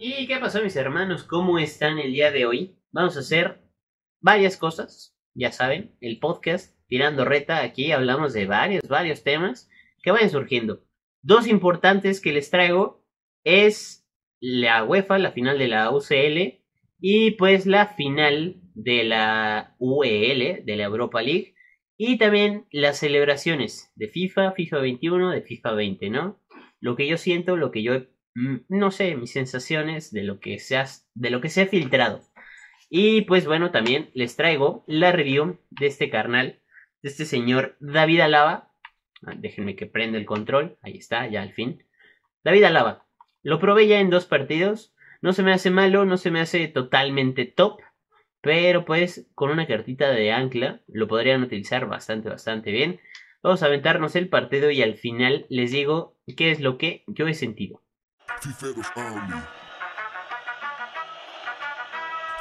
¿Y qué pasó mis hermanos? ¿Cómo están el día de hoy? Vamos a hacer varias cosas, ya saben, el podcast tirando reta, aquí hablamos de varios, varios temas que vayan surgiendo. Dos importantes que les traigo es la UEFA, la final de la UCL y pues la final de la UEL, de la Europa League y también las celebraciones de FIFA, FIFA 21, de FIFA 20, ¿no? Lo que yo siento, lo que yo, mm, no sé, mis sensaciones de lo que se ha, de lo que se ha filtrado. Y pues bueno, también les traigo la review de este carnal, de este señor David Alaba. Ah, déjenme que prenda el control, ahí está, ya al fin. David Alaba, lo probé ya en dos partidos, no se me hace malo, no se me hace totalmente top, pero pues con una cartita de ancla lo podrían utilizar bastante, bastante bien. Vamos a aventarnos el partido y al final les digo qué es lo que yo he sentido. Fiferos Army.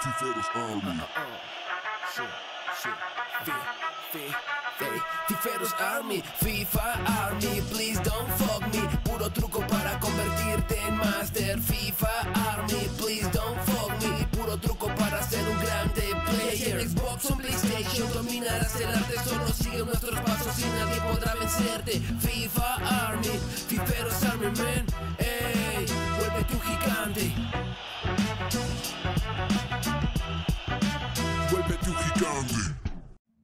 Fiferos Army. Fiferos Army, FIFA Army, please don't fuck me. Puro truco para convertirte en master. FIFA Army, please don't fuck me. Puro truco para ser un grande player. Xbox o PlayStation dominarás el arte. Solo sigue nuestros pasos y nadie podrá vencerte. FIFA Army, Fiferos Army,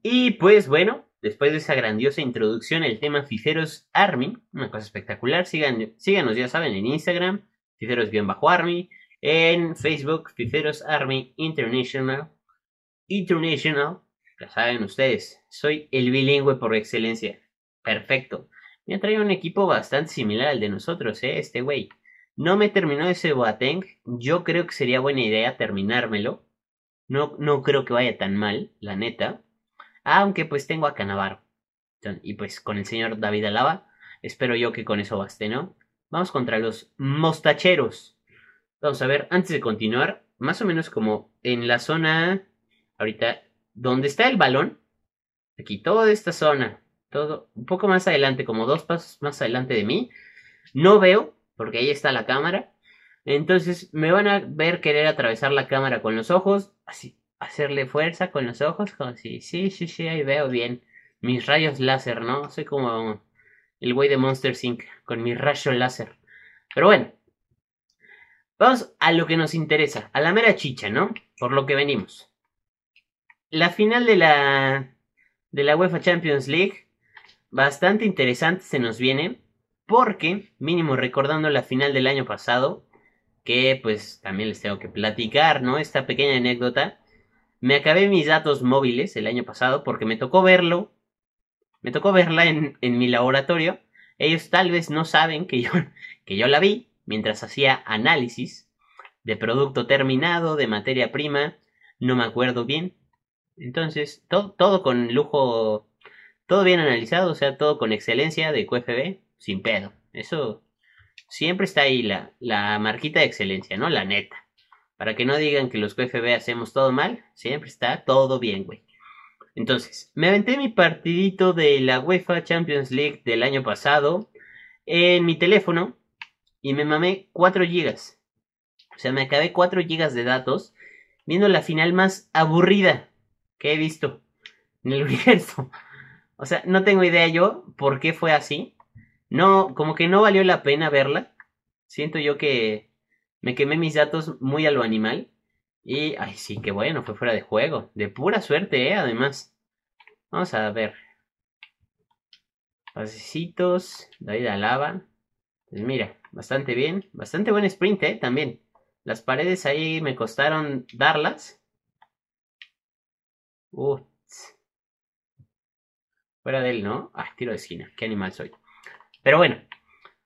Y pues bueno, después de esa grandiosa introducción, el tema Fiferos Army, una cosa espectacular. Síganos, ya saben, en Instagram, Fiferos-Army, en Facebook, Fiferos Army International. International, ya saben ustedes, soy el bilingüe por excelencia. Perfecto. Me ha traído un equipo bastante similar al de nosotros, ¿eh? Este güey. No me terminó ese Boateng. Yo creo que sería buena idea terminármelo. No, no creo que vaya tan mal, la neta. Aunque pues tengo a Canavaro. Y pues con el señor David Alaba. Espero yo que con eso baste, ¿no? Vamos contra los mostacheros. Vamos a ver, antes de continuar, más o menos como en la zona, ahorita, donde está el balón, aquí, toda esta zona, todo, un poco más adelante, como dos pasos más adelante de mí, no veo, porque ahí está la cámara, entonces me van a ver querer atravesar la cámara con los ojos, así, hacerle fuerza con los ojos, como si, sí, sí, sí, ahí veo bien mis rayos láser, ¿no? Soy como el güey de Monster Inc. con mi rayo láser. Pero bueno, vamos a lo que nos interesa, a la mera chicha, ¿no? Por lo que venimos. La final de la de la UEFA Champions League, bastante interesante se nos viene, porque, mínimo recordando la final del año pasado, que pues también les tengo que platicar, ¿no? Esta pequeña anécdota me acabé mis datos móviles el año pasado porque me tocó verlo. Me tocó verla en, mi laboratorio. Ellos tal vez no saben que yo, que yo la vi mientras hacía análisis de producto terminado, de materia prima. No me acuerdo bien. Entonces, todo, todo con lujo, todo bien analizado, o sea, todo con excelencia de QFB, sin pedo. Eso siempre está ahí la, la marquita de excelencia, ¿no? La neta. Para que no digan que los QFB hacemos todo mal, siempre está todo bien, güey. Entonces, me aventé mi partidito de la UEFA Champions League del año pasado en mi teléfono y me mamé 4 GB. O sea, me acabé 4 GB de datos viendo la final más aburrida que he visto en el universo. O sea, no tengo idea yo por qué fue así. No, como que no valió la pena verla. Siento yo que me quemé mis datos muy a lo animal. Y, ay, sí, qué bueno, fue fuera de juego. De pura suerte, ¿eh? Además. Vamos a ver. Pasecitos, David Alaba. Pues mira, bastante bien. Bastante buen sprint, ¿eh? También. Las paredes ahí me costaron darlas. Fuera de él, ¿no? Ah, tiro de esquina. Qué animal soy. Pero bueno,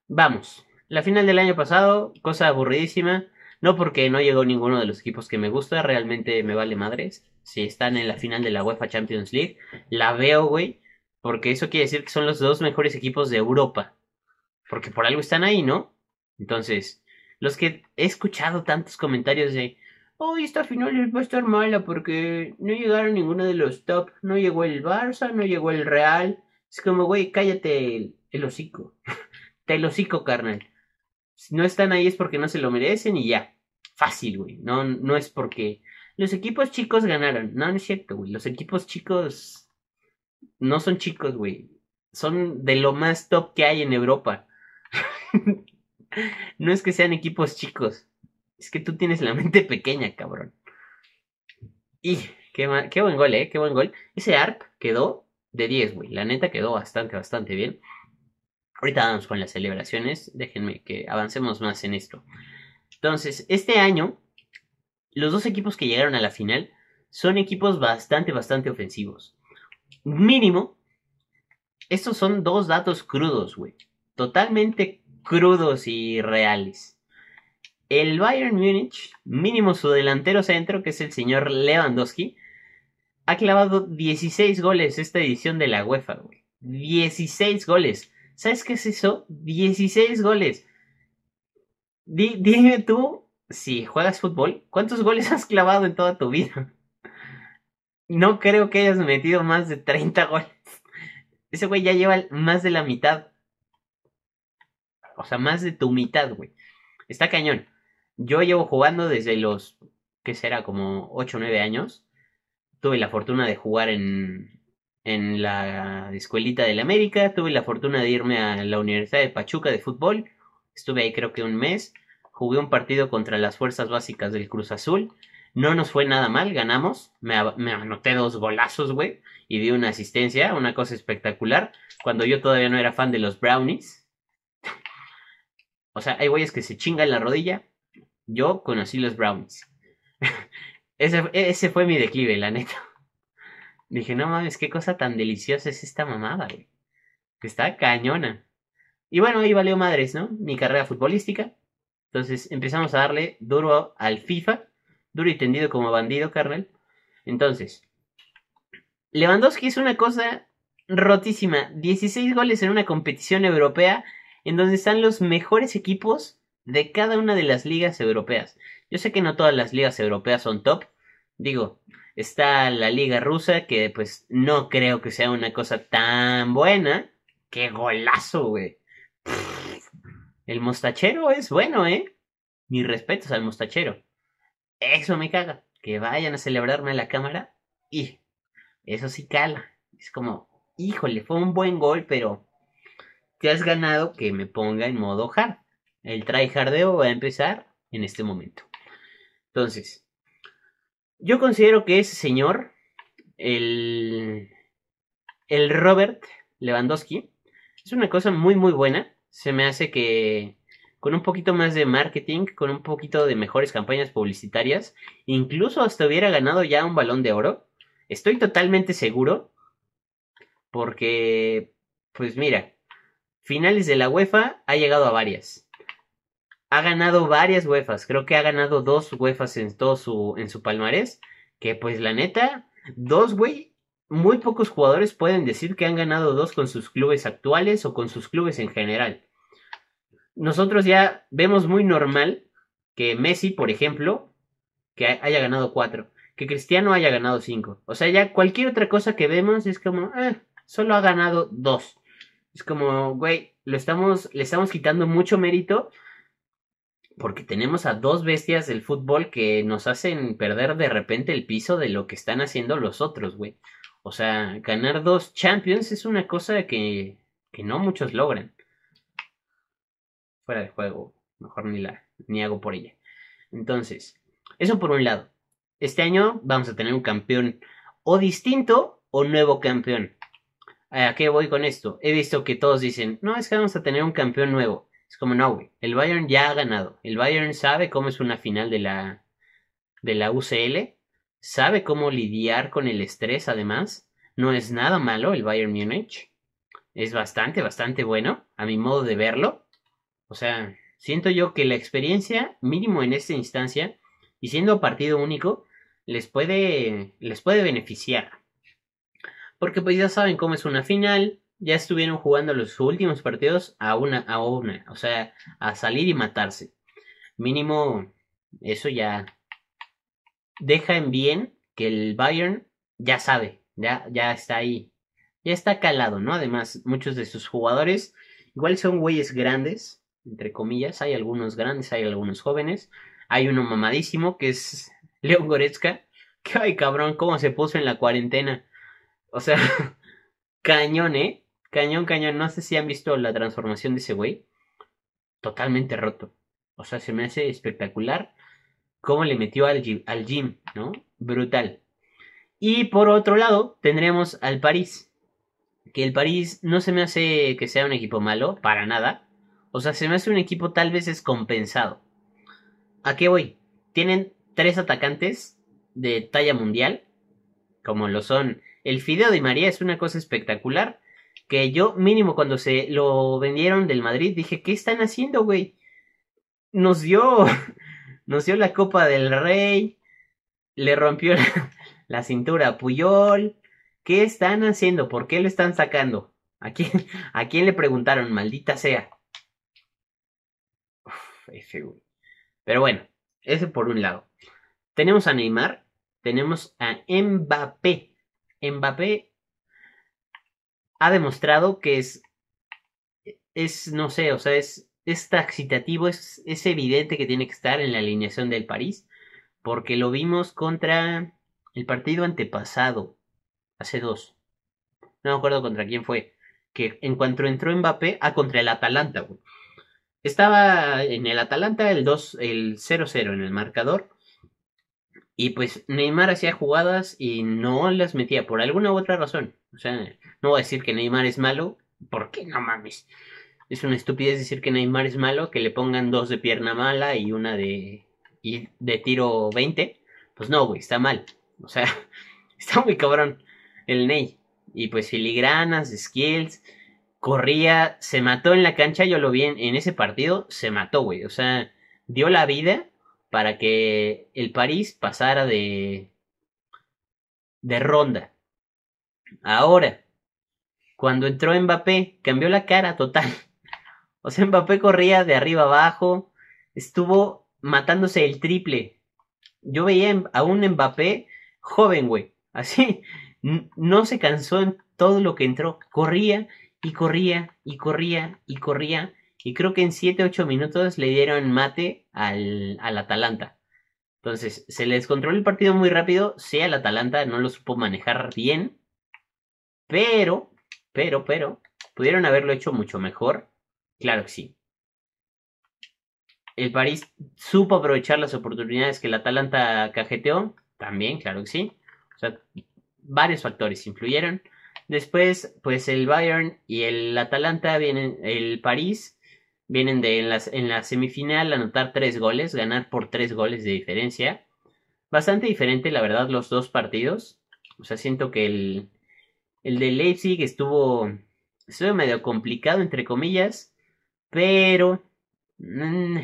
vamos. La final del año pasado, cosa aburridísima. No porque no llegó ninguno de los equipos que me gusta, realmente me vale madres. Si están en la final de la UEFA Champions League, la veo, güey. Porque eso quiere decir que son los dos mejores equipos de Europa. Porque por algo están ahí, ¿no? Entonces, los que he escuchado tantos comentarios de, oh, esta final va a estar mala porque no llegaron ninguno de los top. No llegó el Barça, no llegó el Real. Es como, güey, cállate el, el hocico. Te el hocico, carnal. Si no están ahí es porque no se lo merecen y ya. Fácil, güey. No, no es porque los equipos chicos ganaron. No, no es cierto, güey. Los equipos chicos no son chicos, güey. Son de lo más top que hay en Europa. no es que sean equipos chicos. Es que tú tienes la mente pequeña, cabrón. Y qué, qué buen gol, eh. Qué buen gol. Ese ARP quedó de 10, güey. La neta quedó bastante, bastante bien. Ahorita vamos con las celebraciones. Déjenme que avancemos más en esto. Entonces, este año los dos equipos que llegaron a la final son equipos bastante, bastante ofensivos. Mínimo, estos son dos datos crudos, güey. Totalmente crudos y reales. El Bayern Múnich, mínimo su delantero centro, que es el señor Lewandowski, ha clavado 16 goles esta edición de la UEFA, güey. 16 goles. ¿Sabes qué es eso? 16 goles. dime tú si juegas fútbol, ¿cuántos goles has clavado en toda tu vida? No creo que hayas metido más de 30 goles. Ese güey ya lleva más de la mitad. O sea, más de tu mitad, güey. Está cañón. Yo llevo jugando desde los, ¿qué será? Como 8 o 9 años. Tuve la fortuna de jugar en, en la escuelita de la América. Tuve la fortuna de irme a la Universidad de Pachuca de fútbol. Estuve ahí creo que un mes jugué un partido contra las fuerzas básicas del Cruz Azul. No nos fue nada mal, ganamos. Me, anoté dos golazos, güey. Y di una asistencia, una cosa espectacular. Cuando yo todavía no era fan de los Brownies. o sea, hay güeyes que se chingan la rodilla. Yo conocí los Brownies. ese, ese fue mi declive, la neta. Dije, no mames, qué cosa tan deliciosa es esta mamada, güey. Que está cañona. Y bueno, ahí valió madres, ¿no? Mi carrera futbolística. Entonces empezamos a darle duro al FIFA, duro y tendido como bandido, carnal. Entonces, Lewandowski es una cosa rotísima. 16 goles en una competición europea en donde están los mejores equipos de cada una de las ligas europeas. Yo sé que no todas las ligas europeas son top. Digo, está la liga rusa que pues no creo que sea una cosa tan buena. ¡Qué golazo, güey! El mostachero es bueno, ¿eh? Mis respetos al mostachero. Eso me caga. Que vayan a celebrarme a la cámara y eso sí cala. Es como, híjole, fue un buen gol, pero te has ganado que me ponga en modo hard. El tryhardeo va a empezar en este momento. Entonces, yo considero que ese señor, el, el Robert Lewandowski, es una cosa muy, muy buena se me hace que con un poquito más de marketing, con un poquito de mejores campañas publicitarias, incluso hasta hubiera ganado ya un balón de oro. Estoy totalmente seguro. Porque, pues mira, finales de la UEFA ha llegado a varias. Ha ganado varias UEFAs. Creo que ha ganado dos UEFAs en todo su, en su palmarés. Que pues la neta, dos, güey. Muy pocos jugadores pueden decir que han ganado dos con sus clubes actuales o con sus clubes en general nosotros ya vemos muy normal que Messi, por ejemplo, que haya ganado cuatro, que Cristiano haya ganado cinco. O sea, ya cualquier otra cosa que vemos es como, eh, solo ha ganado dos. Es como, güey, lo estamos, le estamos quitando mucho mérito porque tenemos a dos bestias del fútbol que nos hacen perder de repente el piso de lo que están haciendo los otros, güey. O sea, ganar dos Champions es una cosa que, que no muchos logran fuera de juego. Mejor ni la ni hago por ella. Entonces, eso por un lado. Este año vamos a tener un campeón o distinto o nuevo campeón. ¿A qué voy con esto? He visto que todos dicen, no, es que vamos a tener un campeón nuevo. Es como, no. El Bayern ya ha ganado. El Bayern sabe cómo es una final de la, de la UCL. Sabe cómo lidiar con el estrés, además. No es nada malo el Bayern Múnich. Es bastante, bastante bueno, a mi modo de verlo. O sea, siento yo que la experiencia, mínimo en esta instancia, y siendo partido único, les puede, les puede beneficiar. Porque pues ya saben cómo es una final, ya estuvieron jugando los últimos partidos a una a una, o sea, a salir y matarse. Mínimo, eso ya deja en bien que el Bayern ya sabe, ya, ya está ahí, ya está calado, ¿no? Además, muchos de sus jugadores igual son güeyes grandes, entre comillas, hay algunos grandes, hay algunos jóvenes, Hay uno mamadísimo que es León Goretzka. Que ay cabrón, cómo se puso en la cuarentena. O sea, cañón, ¿eh? Cañón, cañón. No sé si han visto la transformación de ese güey. Totalmente roto. O sea, se me hace espectacular cómo le metió al al gym, ¿no? Brutal. Y por otro lado, tendremos al París. Que el París no se me hace que sea un equipo malo, para nada. O sea, se me hace un equipo tal vez descompensado. ¿A qué voy? Tienen tres atacantes de talla mundial, como lo son el Fideo de María, es una cosa espectacular. Que yo, mínimo, cuando se lo vendieron del Madrid, dije, ¿qué están haciendo, güey? Nos dio, nos dio la Copa del Rey, le rompió la, cintura a Puyol. ¿Qué están haciendo? ¿Por qué lo están sacando? ¿A quién, a quién le preguntaron? Maldita sea. Pero bueno, ese por un lado. Tenemos a Neymar, tenemos a Mbappé. Mbappé ha demostrado que es, es, no sé, o sea, es, es taxitativo, es, es evidente que tiene que estar en la alineación del París, porque lo vimos contra el partido antepasado, hace dos. No me acuerdo contra quién fue. Que en cuanto entró Mbappé, ah, contra el Atalanta. Estaba en el Atalanta el 2, el 0-0 en el marcador. Y pues Neymar hacía jugadas y no las metía por alguna u otra razón. O sea, no voy a decir que Neymar es malo, porque no mames. Es una estupidez decir que Neymar es malo, que le pongan dos de pierna mala y una de, y de tiro 20. Pues no, güey, está mal. O sea, está muy cabrón el Ney. Y pues filigranas, skills, corría, se mató en la cancha, yo lo vi en, ese partido, se mató, güey. O sea, dio la vida para que el París pasara de, de ronda. Ahora, cuando entró Mbappé, cambió la cara total. O sea, Mbappé corría de arriba abajo, estuvo matándose el triple. Yo veía a un Mbappé joven, güey. Así, no se cansó en todo lo que entró. Corría y corría y corría y corría. Y creo que en 7-8 minutos le dieron mate al, al Atalanta. Entonces, se les controló el partido muy rápido. Sí, al Atalanta no lo supo manejar bien. Pero, pero, pero, pudieron haberlo hecho mucho mejor. Claro que sí. El París supo aprovechar las oportunidades que el Atalanta cajeteó. También, claro que sí. O sea, varios factores influyeron. Después, pues el Bayern y el Atalanta vienen, el París vienen de en, en la semifinal anotar tres goles, ganar por tres goles de diferencia. Bastante diferente, la verdad, los dos partidos. O sea, siento que el, el de Leipzig estuvo, estuvo medio complicado, entre comillas, pero mm,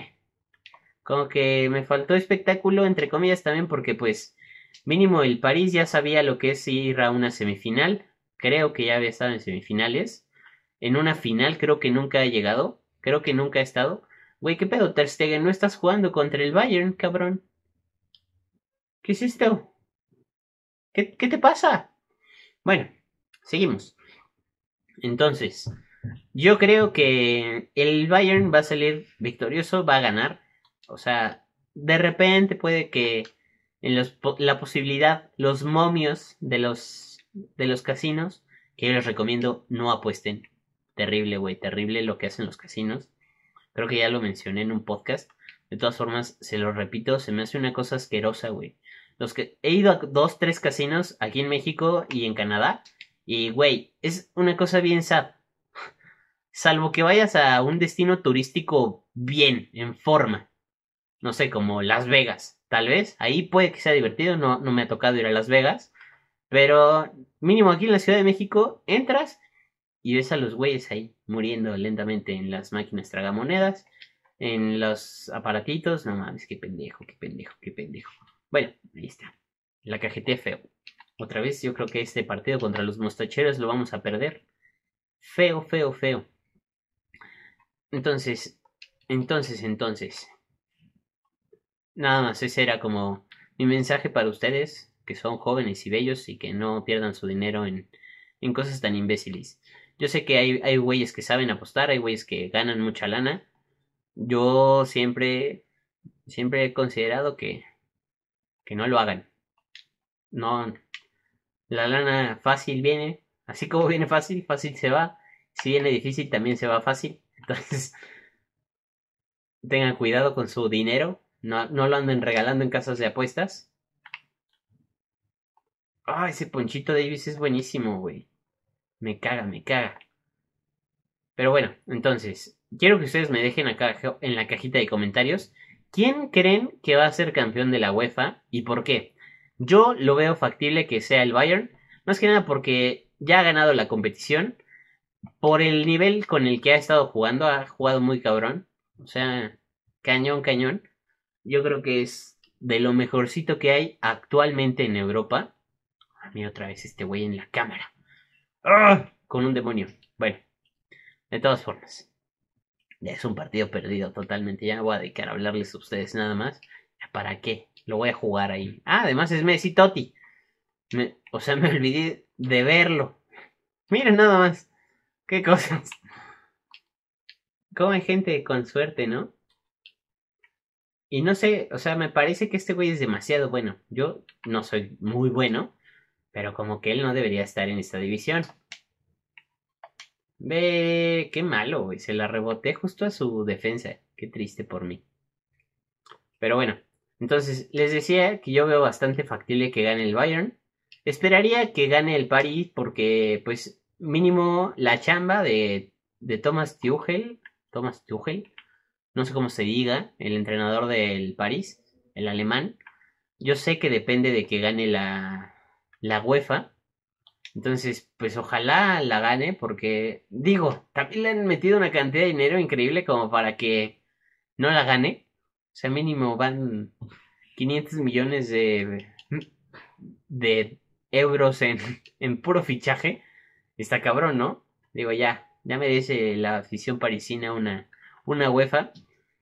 como que me faltó espectáculo, entre comillas, también porque pues mínimo el París ya sabía lo que es ir a una semifinal creo que ya había estado en semifinales. En una final creo que nunca ha llegado. Creo que nunca ha estado. Güey, ¿qué pedo, Ter Stegen? No estás jugando contra el Bayern, cabrón. ¿Qué es esto? ¿Qué, qué te pasa? Bueno, seguimos. Entonces, yo creo que el Bayern va a salir victorioso, va a ganar. O sea, de repente puede que en los, la posibilidad, los momios de los de los casinos, que yo les recomiendo no apuesten. Terrible, güey, terrible lo que hacen los casinos. Creo que ya lo mencioné en un podcast. De todas formas, se lo repito, se me hace una cosa asquerosa, güey. Los que he ido a dos, tres casinos aquí en México y en Canadá. Y, güey, es una cosa bien sad. Salvo que vayas a un destino turístico bien, en forma. No sé, como Las Vegas, tal vez. Ahí puede que sea divertido. No, no me ha tocado ir a Las Vegas. Pero mínimo aquí en la Ciudad de México entras y ves a los güeyes ahí muriendo lentamente en las máquinas tragamonedas, en los aparatitos. No mames, qué pendejo, qué pendejo, qué pendejo. Bueno, ahí está. La cajeté feo. Otra vez yo creo que este partido contra los mostacheros lo vamos a perder. Feo, feo, feo. Entonces, entonces, entonces. Nada más, ese era como mi mensaje para ustedes que son jóvenes y bellos y que no pierdan su dinero en, en cosas tan imbéciles. Yo sé que hay, hay güeyes que saben apostar, hay güeyes que ganan mucha lana. Yo siempre Siempre he considerado que, que no lo hagan. No, la lana fácil viene, así como viene fácil, fácil se va. Si viene difícil, también se va fácil. Entonces, tengan cuidado con su dinero. No, no lo anden regalando en casas de apuestas. Ah, ese Ponchito Davis es buenísimo, güey. Me caga, me caga. Pero bueno, entonces, quiero que ustedes me dejen acá en la cajita de comentarios quién creen que va a ser campeón de la UEFA y por qué. Yo lo veo factible que sea el Bayern, más que nada porque ya ha ganado la competición. Por el nivel con el que ha estado jugando, ha jugado muy cabrón. O sea, cañón, cañón. Yo creo que es de lo mejorcito que hay actualmente en Europa. A mí otra vez este güey en la cámara. ¡Ah! Con un demonio. Bueno, de todas formas. Ya es un partido perdido totalmente. Ya voy a dedicar a hablarles a ustedes nada más. ¿Para qué? Lo voy a jugar ahí. Ah, además es Messi Totti. o sea, me olvidé de verlo. Miren nada más. Qué cosas. Como hay gente con suerte, ¿no? Y no sé, o sea, me parece que este güey es demasiado bueno. Yo no soy muy bueno, pero como que él no debería estar en esta división. Ve, qué malo, güey. Se la reboté justo a su defensa. Qué triste por mí. Pero bueno, entonces, les decía que yo veo bastante factible que gane el Bayern. Esperaría que gane el Paris porque, pues, mínimo la chamba de, de Thomas Tuchel, Thomas Tuchel, no sé cómo se diga, el entrenador del París, el alemán. Yo sé que depende de que gane la, la UEFA. Entonces, pues ojalá la gane porque, digo, también le han metido una cantidad de dinero increíble como para que no la gane. O sea, mínimo van 500 millones de, de euros en, en puro fichaje. Está cabrón, ¿no? Digo, ya, ya merece la afición parisina una, una UEFA.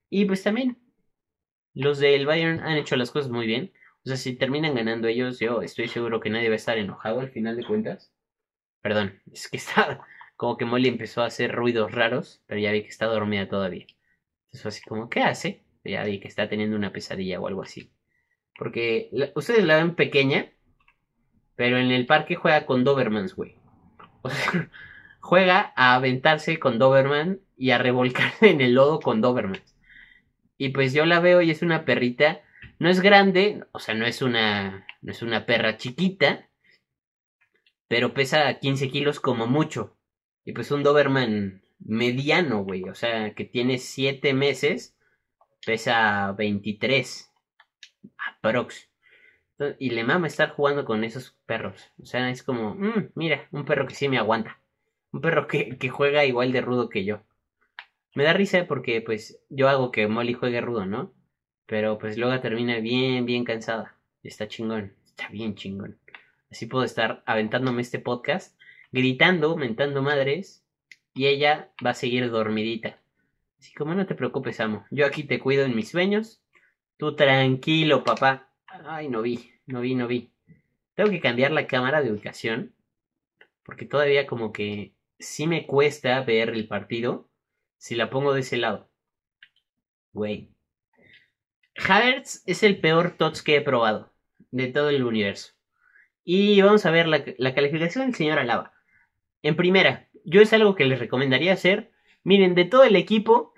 Y pues también, los del Bayern han hecho las cosas muy bien. O sea, si terminan ganando ellos, yo estoy seguro que nadie va a estar enojado al final de cuentas. Perdón, es que está como que Molly empezó a hacer ruidos raros, pero ya vi que está dormida todavía. Entonces así como, ¿qué hace? Ya vi que está teniendo una pesadilla o algo así. Porque ustedes la ven pequeña, pero en el parque juega con Dobermans, güey. O sea, juega a aventarse con Doberman y a revolcarse en el lodo con Dobermans. Y pues yo la veo y es una perrita. No es grande, o sea, no es una, no es una perra chiquita, pero pesa 15 kilos como mucho. Y pues un Doberman mediano, güey. O sea, que tiene 7 meses pesa 23 aprox. Y le mama estar jugando con esos perros. O sea, es como, mm, mira, un perro que sí me aguanta. Un perro que, que, juega igual de rudo que yo. Me da risa porque pues yo hago que Molly juegue rudo, ¿no? Pero pues luego termina bien, bien cansada. Está chingón, está bien chingón. Así puedo estar aventándome este podcast, gritando, mentando madres, y ella va a seguir dormidita. Así como no te preocupes, amo. Yo aquí te cuido en mis sueños. Tú tranquilo, papá. Ay, no vi, no vi, no vi. Tengo que cambiar la cámara de ubicación. Porque todavía como que sí me cuesta ver el partido si la pongo de ese lado. Güey. Havertz es el peor TOTS que he probado de todo el universo. Y vamos a ver la, la calificación del señor Alaba. En primera, yo es algo que les recomendaría hacer. Miren, de todo el equipo,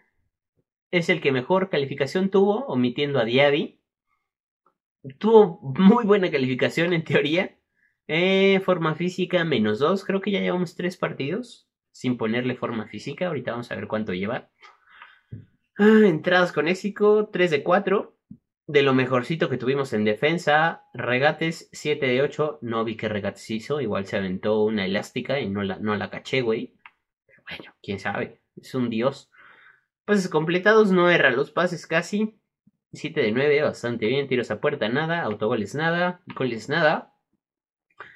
es el que mejor calificación tuvo, omitiendo a Diaby. Tuvo muy buena calificación en teoría. Eh, forma física menos 2. Creo que ya llevamos 3 partidos sin ponerle forma física. Ahorita vamos a ver cuánto lleva. Ah, entradas con éxito 3 de 4. De lo mejorcito que tuvimos en defensa. Regates 7 de 8. No vi que regates hizo. Igual se aventó una elástica y no la, no la caché, güey. Pero bueno, quién sabe. Es un dios. Pases completados, no erra los pases casi. 7 de 9, bastante bien. Tiros a puerta, nada. Autogoles, nada. Goles, nada.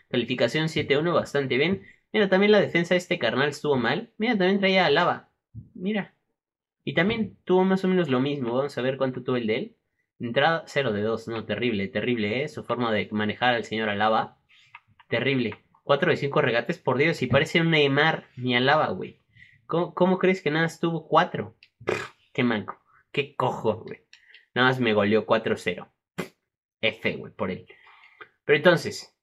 Calificación 7-1, bastante bien. Mira, también la defensa de este carnal estuvo mal. Mira, también traía a Lava. Mira. Y también tuvo más o menos lo mismo. Vamos a ver cuánto tuvo el de él. Entrada 0 de 2. No, terrible, terrible, ¿eh? Su forma de manejar al señor Alaba. Terrible. 4 de 5 regates, por Dios. Y parece un Neymar ni Alaba, güey. ¿Cómo, ¿Cómo, crees que nada estuvo 4? Qué manco, qué cojo, güey. Nada más me goleó 4-0. F, güey, por él. Pero entonces,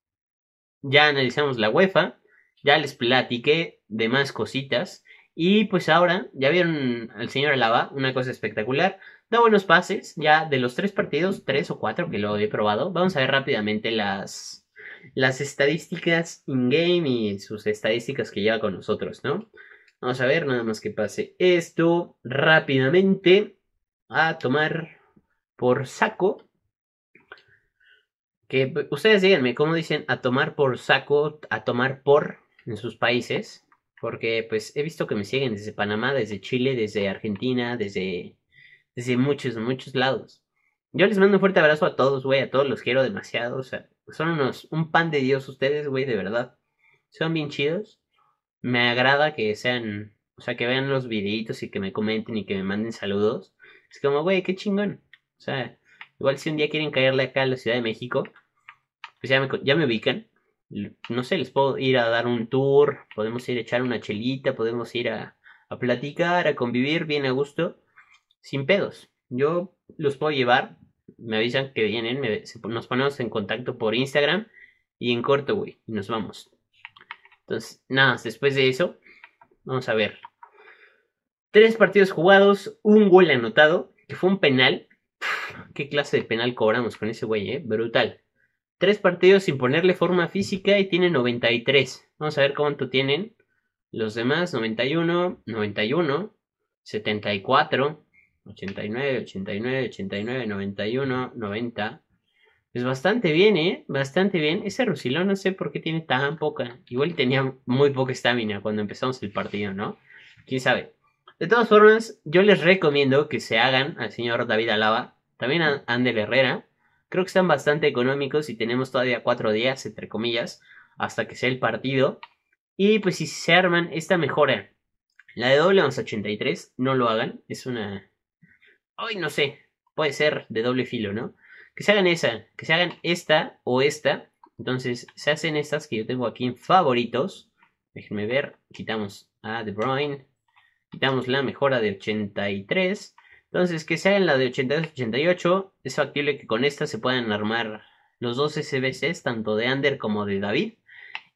ya analizamos la UEFA, ya les platiqué de más cositas. Y pues ahora, ya vieron al señor Alaba, una cosa espectacular. Da buenos pases, ya de los tres partidos, tres o cuatro que lo he probado. Vamos a ver rápidamente las, las estadísticas in-game y sus estadísticas que lleva con nosotros, ¿no? Vamos a ver, nada más que pase esto rápidamente a tomar por saco. Que ustedes díganme, ¿cómo dicen a tomar por saco, a tomar por en sus países? Porque pues he visto que me siguen desde Panamá, desde Chile, desde Argentina, desde, desde muchos, muchos lados. Yo les mando un fuerte abrazo a todos, güey, a todos los quiero demasiado. O sea, son unos, un pan de Dios ustedes, güey, de verdad. Son bien chidos. Me agrada que sean, o sea, que vean los videitos y que me comenten y que me manden saludos. Es como, güey, qué chingón. O sea, igual si un día quieren caerle acá a la Ciudad de México, pues ya me, ya me ubican. No sé, les puedo ir a dar un tour, podemos ir a echar una chelita, podemos ir a, a platicar, a convivir bien a gusto, sin pedos. Yo los puedo llevar, me avisan que vienen, nos ponemos en contacto por Instagram y en corto, güey, y nos vamos. Entonces, nada, después de eso, vamos a ver. Tres partidos jugados, un gol anotado, que fue un penal. ¿Qué clase de penal cobramos con ese güey, eh? Brutal. Tres partidos sin ponerle forma física y tiene 93. Vamos a ver cuánto tienen los demás. 91, 91, 74, 89, 89, 89, 91, 90. Pues bastante bien, ¿eh? Bastante bien. Ese Rusilón no sé por qué tiene tan poca. Igual tenía muy poca estamina cuando empezamos el partido, ¿no? ¿Quién sabe? De todas formas, yo les recomiendo que se hagan al señor David Alaba, también a Ander Herrera. Creo que están bastante económicos y tenemos todavía cuatro días, entre comillas, hasta que sea el partido. Y pues si se arman esta mejora, la de doble 83, no lo hagan. Es una... Ay, no sé, puede ser de doble filo, ¿no? Que se hagan esa, que se hagan esta o esta. Entonces se hacen estas que yo tengo aquí en favoritos. Déjenme ver, quitamos a De Bruyne, quitamos la mejora de 83. Entonces, que sea en la de 82-88, es factible que con esta se puedan armar los dos SBCs, tanto de Ander como de David.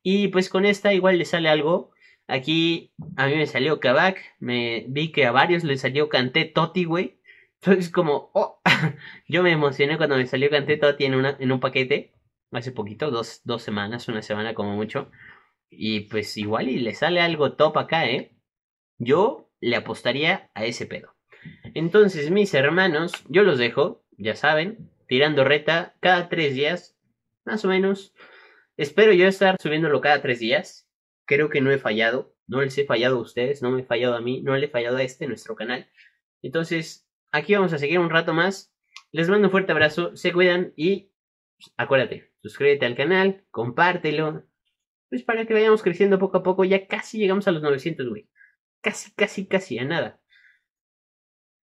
Y pues con esta igual le sale algo. Aquí a mí me salió Kabak, me vi que a varios le salió Canté Toti, güey. Entonces como, oh, yo me emocioné cuando me salió Canté Toti en, una, en un paquete, hace poquito, dos, dos semanas, una semana como mucho. Y pues igual y le sale algo top acá, ¿eh? Yo le apostaría a ese pedo. Entonces, mis hermanos, yo los dejo, ya saben, tirando reta cada tres días, más o menos. Espero yo estar subiéndolo cada tres días. Creo que no he fallado. No les he fallado a ustedes, no me he fallado a mí, no le he fallado a este, nuestro canal. Entonces, aquí vamos a seguir un rato más. Les mando un fuerte abrazo, se cuidan y acuérdate, suscríbete al canal, compártelo. Pues para que vayamos creciendo poco a poco, ya casi llegamos a los 900, güey casi, casi, casi a nada.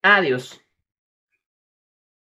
Adiós.